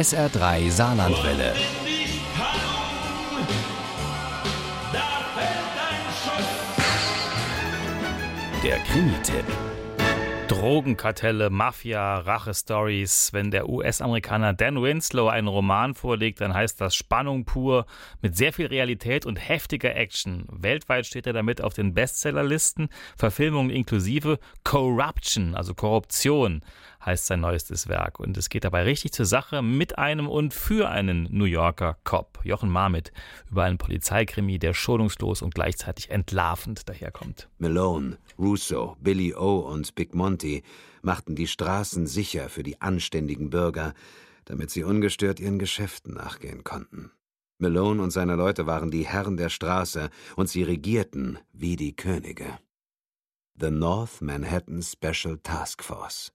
SR3 Saarlandwelle. Der Krimi-Tipp. Drogenkartelle, Mafia, Rache-Stories. Wenn der US-Amerikaner Dan Winslow einen Roman vorlegt, dann heißt das Spannung pur mit sehr viel Realität und heftiger Action. Weltweit steht er damit auf den Bestsellerlisten, Verfilmungen inklusive Corruption, also Korruption heißt sein neuestes Werk. Und es geht dabei richtig zur Sache mit einem und für einen New Yorker Cop, Jochen Marmit, über einen Polizeikrimi, der schonungslos und gleichzeitig entlarvend daherkommt. Malone, Russo, Billy O. und Big Monty machten die Straßen sicher für die anständigen Bürger, damit sie ungestört ihren Geschäften nachgehen konnten. Malone und seine Leute waren die Herren der Straße und sie regierten wie die Könige. The North Manhattan Special Task Force.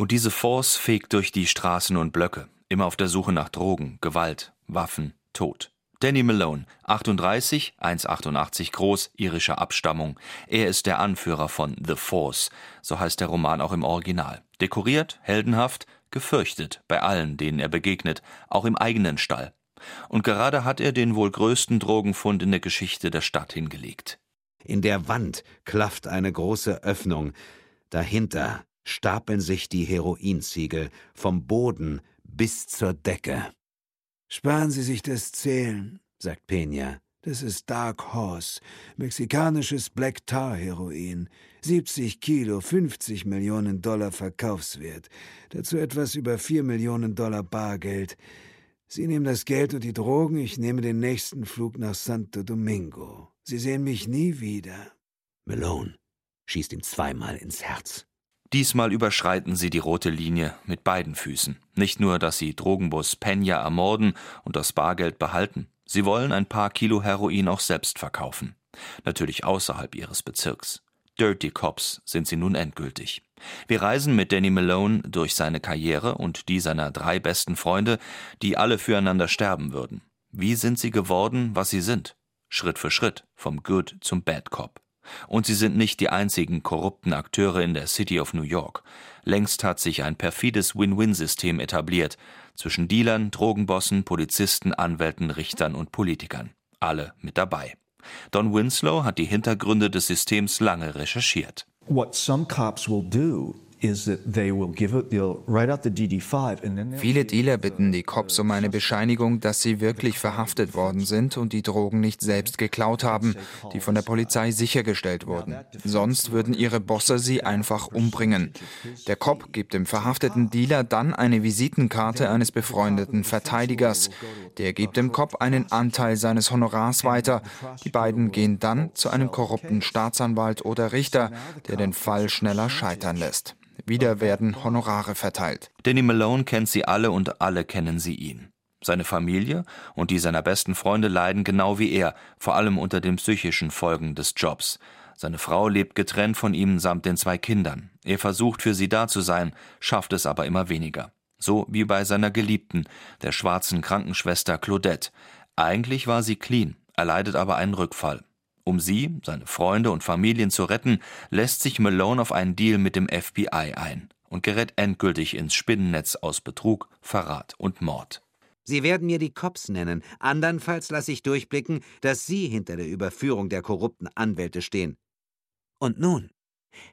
Und diese Force fegt durch die Straßen und Blöcke, immer auf der Suche nach Drogen, Gewalt, Waffen, Tod. Danny Malone, 38, 1,88 groß, irischer Abstammung. Er ist der Anführer von The Force, so heißt der Roman auch im Original. Dekoriert, heldenhaft, gefürchtet bei allen, denen er begegnet, auch im eigenen Stall. Und gerade hat er den wohl größten Drogenfund in der Geschichte der Stadt hingelegt. In der Wand klafft eine große Öffnung. Dahinter stapeln sich die Heroinziegel vom Boden bis zur Decke. Sparen Sie sich das Zählen, sagt Peña. Das ist Dark Horse, mexikanisches Black Tar Heroin. 70 Kilo, 50 Millionen Dollar Verkaufswert. Dazu etwas über 4 Millionen Dollar Bargeld. Sie nehmen das Geld und die Drogen, ich nehme den nächsten Flug nach Santo Domingo. Sie sehen mich nie wieder. Malone schießt ihm zweimal ins Herz. Diesmal überschreiten sie die rote Linie mit beiden Füßen. Nicht nur, dass sie Drogenboss Peña ermorden und das Bargeld behalten. Sie wollen ein paar Kilo Heroin auch selbst verkaufen. Natürlich außerhalb ihres Bezirks. Dirty Cops sind sie nun endgültig. Wir reisen mit Danny Malone durch seine Karriere und die seiner drei besten Freunde, die alle füreinander sterben würden. Wie sind sie geworden, was sie sind? Schritt für Schritt, vom Good zum Bad Cop. Und sie sind nicht die einzigen korrupten Akteure in der City of New York. Längst hat sich ein perfides Win-Win-System etabliert zwischen Dealern, Drogenbossen, Polizisten, Anwälten, Richtern und Politikern. Alle mit dabei. Don Winslow hat die Hintergründe des Systems lange recherchiert. What some cops will do Viele Dealer bitten die Cops um eine Bescheinigung, dass sie wirklich verhaftet worden sind und die Drogen nicht selbst geklaut haben, die von der Polizei sichergestellt wurden. Sonst würden ihre Bosse sie einfach umbringen. Der Cop gibt dem verhafteten Dealer dann eine Visitenkarte eines befreundeten Verteidigers. Der gibt dem Cop einen Anteil seines Honorars weiter. Die beiden gehen dann zu einem korrupten Staatsanwalt oder Richter, der den Fall schneller scheitern lässt. Wieder werden Honorare verteilt. Danny Malone kennt sie alle und alle kennen sie ihn. Seine Familie und die seiner besten Freunde leiden genau wie er, vor allem unter den psychischen Folgen des Jobs. Seine Frau lebt getrennt von ihm samt den zwei Kindern. Er versucht für sie da zu sein, schafft es aber immer weniger. So wie bei seiner Geliebten, der schwarzen Krankenschwester Claudette. Eigentlich war sie clean, erleidet aber einen Rückfall. Um sie, seine Freunde und Familien zu retten, lässt sich Malone auf einen Deal mit dem FBI ein und gerät endgültig ins Spinnennetz aus Betrug, Verrat und Mord. Sie werden mir die Cops nennen, andernfalls lasse ich durchblicken, dass Sie hinter der Überführung der korrupten Anwälte stehen. Und nun,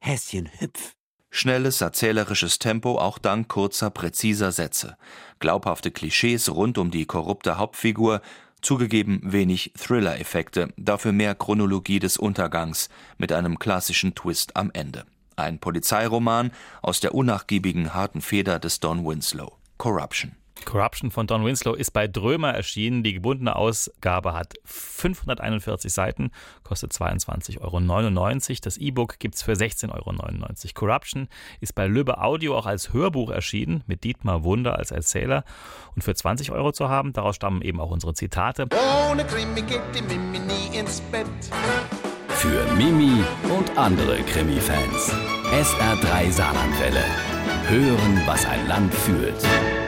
Häschen hüpf. Schnelles erzählerisches Tempo auch dank kurzer, präziser Sätze. Glaubhafte Klischees rund um die korrupte Hauptfigur Zugegeben wenig Thriller-Effekte, dafür mehr Chronologie des Untergangs mit einem klassischen Twist am Ende. Ein Polizeiroman aus der unnachgiebigen harten Feder des Don Winslow. Corruption. Corruption von Don Winslow ist bei Drömer erschienen. Die gebundene Ausgabe hat 541 Seiten, kostet 22,99 Euro. Das E-Book gibt es für 16,99 Euro. Corruption ist bei Löbe Audio auch als Hörbuch erschienen, mit Dietmar Wunder als Erzähler und für 20 Euro zu haben. Daraus stammen eben auch unsere Zitate. Ohne Krimi geht die Mimi nie ins Bett. Für Mimi und andere Krimi-Fans. SR3 Saarlandwelle. Hören, was ein Land fühlt.